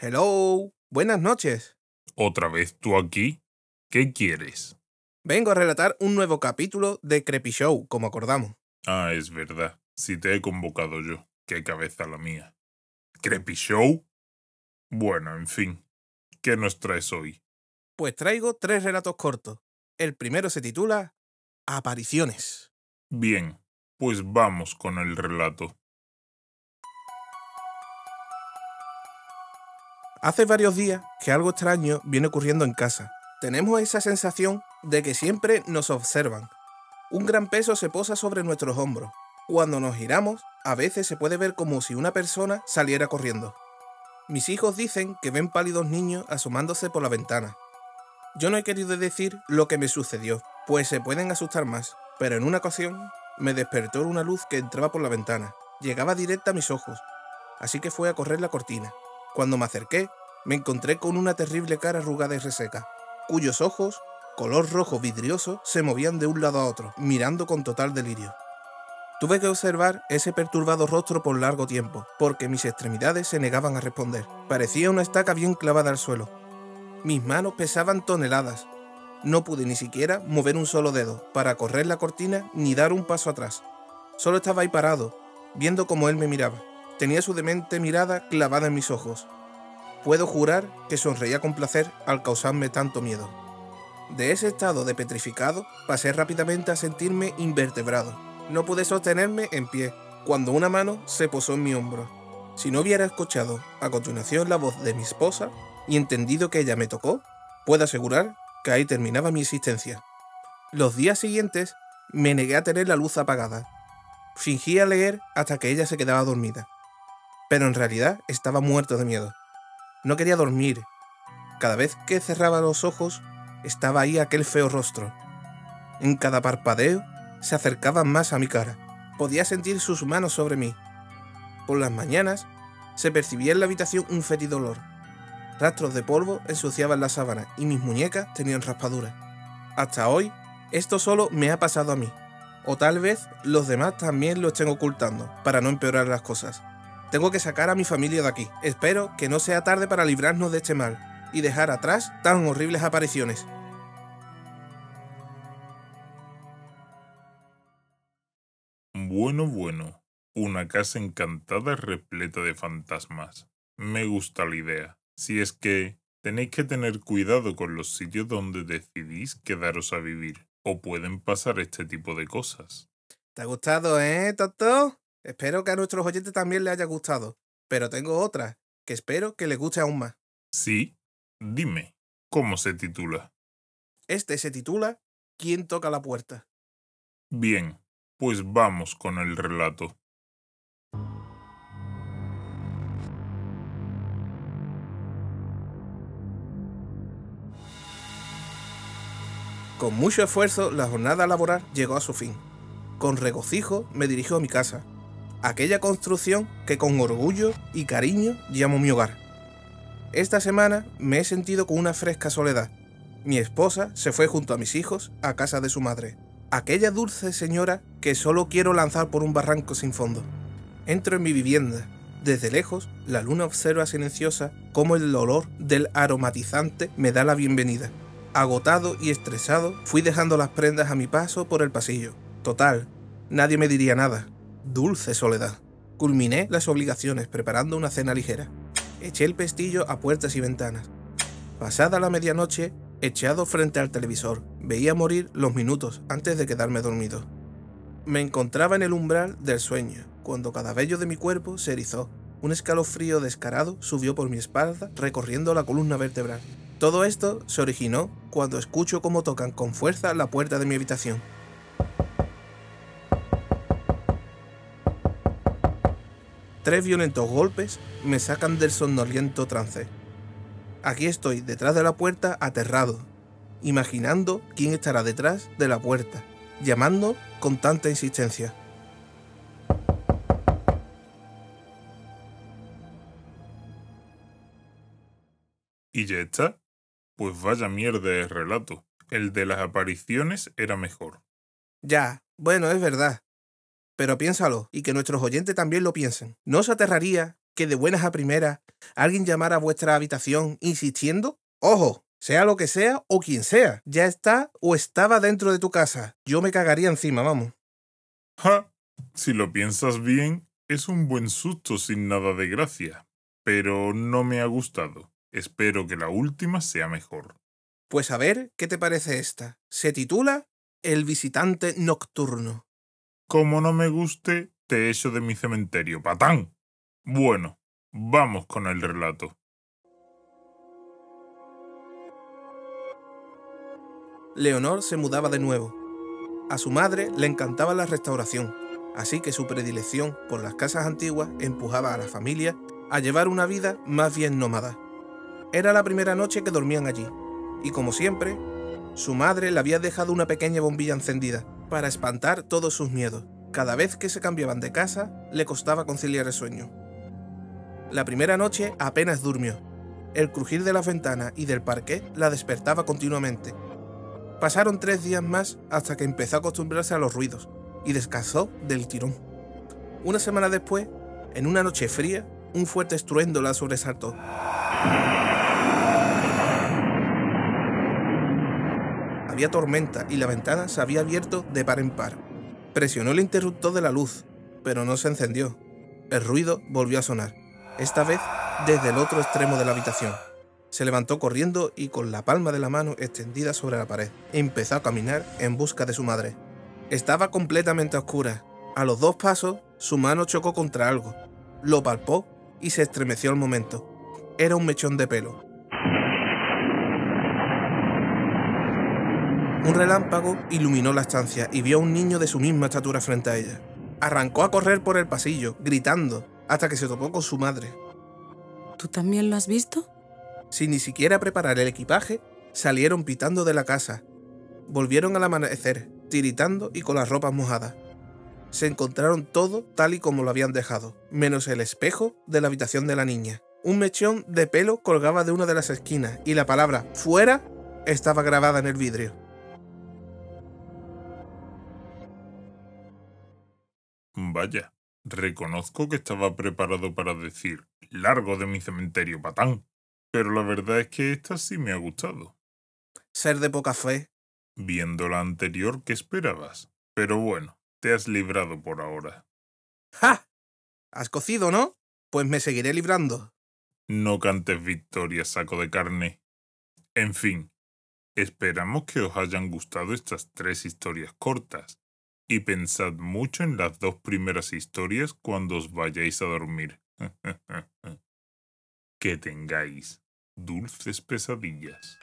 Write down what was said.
Hello, buenas noches. ¿Otra vez tú aquí? ¿Qué quieres? Vengo a relatar un nuevo capítulo de Creepy Show, como acordamos. Ah, es verdad. Si te he convocado yo. Qué cabeza la mía. ¿Creepy Show? Bueno, en fin. ¿Qué nos traes hoy? Pues traigo tres relatos cortos. El primero se titula Apariciones. Bien, pues vamos con el relato. Hace varios días que algo extraño viene ocurriendo en casa. Tenemos esa sensación de que siempre nos observan. Un gran peso se posa sobre nuestros hombros. Cuando nos giramos, a veces se puede ver como si una persona saliera corriendo. Mis hijos dicen que ven pálidos niños asomándose por la ventana. Yo no he querido decir lo que me sucedió, pues se pueden asustar más, pero en una ocasión me despertó una luz que entraba por la ventana. Llegaba directa a mis ojos, así que fue a correr la cortina. Cuando me acerqué, me encontré con una terrible cara arrugada y reseca, cuyos ojos, color rojo vidrioso, se movían de un lado a otro, mirando con total delirio. Tuve que observar ese perturbado rostro por largo tiempo, porque mis extremidades se negaban a responder. Parecía una estaca bien clavada al suelo. Mis manos pesaban toneladas. No pude ni siquiera mover un solo dedo para correr la cortina ni dar un paso atrás. Solo estaba ahí parado, viendo cómo él me miraba. Tenía su demente mirada clavada en mis ojos. Puedo jurar que sonreía con placer al causarme tanto miedo. De ese estado de petrificado pasé rápidamente a sentirme invertebrado. No pude sostenerme en pie cuando una mano se posó en mi hombro. Si no hubiera escuchado a continuación la voz de mi esposa y entendido que ella me tocó, puedo asegurar que ahí terminaba mi existencia. Los días siguientes me negué a tener la luz apagada. Fingía leer hasta que ella se quedaba dormida. Pero en realidad estaba muerto de miedo. No quería dormir. Cada vez que cerraba los ojos, estaba ahí aquel feo rostro. En cada parpadeo se acercaba más a mi cara. Podía sentir sus manos sobre mí. Por las mañanas se percibía en la habitación un fétido olor. Rastros de polvo ensuciaban la sábana y mis muñecas tenían raspaduras. Hasta hoy, esto solo me ha pasado a mí. O tal vez los demás también lo estén ocultando, para no empeorar las cosas. Tengo que sacar a mi familia de aquí. Espero que no sea tarde para librarnos de este mal y dejar atrás tan horribles apariciones. Bueno, bueno. Una casa encantada repleta de fantasmas. Me gusta la idea. Si es que tenéis que tener cuidado con los sitios donde decidís quedaros a vivir, o pueden pasar este tipo de cosas. ¿Te ha gustado, eh, Toto? Espero que a nuestros oyentes también les haya gustado. Pero tengo otra, que espero que les guste aún más. Sí, dime, ¿cómo se titula? Este se titula ¿Quién toca la puerta? Bien, pues vamos con el relato. Con mucho esfuerzo, la jornada laboral llegó a su fin. Con regocijo me dirijo a mi casa, aquella construcción que con orgullo y cariño llamo mi hogar. Esta semana me he sentido con una fresca soledad. Mi esposa se fue junto a mis hijos a casa de su madre, aquella dulce señora que solo quiero lanzar por un barranco sin fondo. Entro en mi vivienda. Desde lejos, la luna observa silenciosa cómo el olor del aromatizante me da la bienvenida. Agotado y estresado, fui dejando las prendas a mi paso por el pasillo. Total, nadie me diría nada. Dulce soledad. Culminé las obligaciones preparando una cena ligera. Eché el pestillo a puertas y ventanas. Pasada la medianoche, echado frente al televisor, veía morir los minutos antes de quedarme dormido. Me encontraba en el umbral del sueño, cuando cada vello de mi cuerpo se erizó. Un escalofrío descarado subió por mi espalda, recorriendo la columna vertebral. Todo esto se originó cuando escucho cómo tocan con fuerza la puerta de mi habitación. Tres violentos golpes me sacan del somnoliento trance. Aquí estoy, detrás de la puerta, aterrado, imaginando quién estará detrás de la puerta, llamando con tanta insistencia. ¿Y ya está? Pues vaya mierda de relato. El de las apariciones era mejor. Ya, bueno, es verdad. Pero piénsalo, y que nuestros oyentes también lo piensen. ¿No os aterraría que de buenas a primeras alguien llamara a vuestra habitación insistiendo? Ojo, sea lo que sea o quien sea, ya está o estaba dentro de tu casa. Yo me cagaría encima, vamos. ¡Ja! Si lo piensas bien, es un buen susto sin nada de gracia, pero no me ha gustado. Espero que la última sea mejor. Pues a ver, ¿qué te parece esta? Se titula El visitante nocturno. Como no me guste, te echo de mi cementerio, patán. Bueno, vamos con el relato. Leonor se mudaba de nuevo. A su madre le encantaba la restauración, así que su predilección por las casas antiguas empujaba a la familia a llevar una vida más bien nómada. Era la primera noche que dormían allí, y como siempre, su madre le había dejado una pequeña bombilla encendida para espantar todos sus miedos. Cada vez que se cambiaban de casa, le costaba conciliar el sueño. La primera noche apenas durmió. El crujir de las ventanas y del parqué la despertaba continuamente. Pasaron tres días más hasta que empezó a acostumbrarse a los ruidos y descansó del tirón. Una semana después, en una noche fría, un fuerte estruendo la sobresaltó. Había tormenta y la ventana se había abierto de par en par. Presionó el interruptor de la luz, pero no se encendió. El ruido volvió a sonar, esta vez desde el otro extremo de la habitación. Se levantó corriendo y con la palma de la mano extendida sobre la pared, empezó a caminar en busca de su madre. Estaba completamente oscura. A los dos pasos, su mano chocó contra algo. Lo palpó y se estremeció al momento. Era un mechón de pelo. Un relámpago iluminó la estancia y vio a un niño de su misma estatura frente a ella. Arrancó a correr por el pasillo, gritando, hasta que se topó con su madre. ¿Tú también lo has visto? Sin ni siquiera preparar el equipaje, salieron pitando de la casa. Volvieron al amanecer, tiritando y con las ropas mojadas. Se encontraron todo tal y como lo habían dejado, menos el espejo de la habitación de la niña. Un mechón de pelo colgaba de una de las esquinas y la palabra fuera estaba grabada en el vidrio. Vaya, reconozco que estaba preparado para decir largo de mi cementerio, patán. Pero la verdad es que esta sí me ha gustado. Ser de poca fe. Viendo la anterior, ¿qué esperabas? Pero bueno, te has librado por ahora. ¡Ja! Has cocido, ¿no? Pues me seguiré librando. No cantes victoria, saco de carne. En fin, esperamos que os hayan gustado estas tres historias cortas y pensad mucho en las dos primeras historias cuando os vayáis a dormir. que tengáis dulces pesadillas.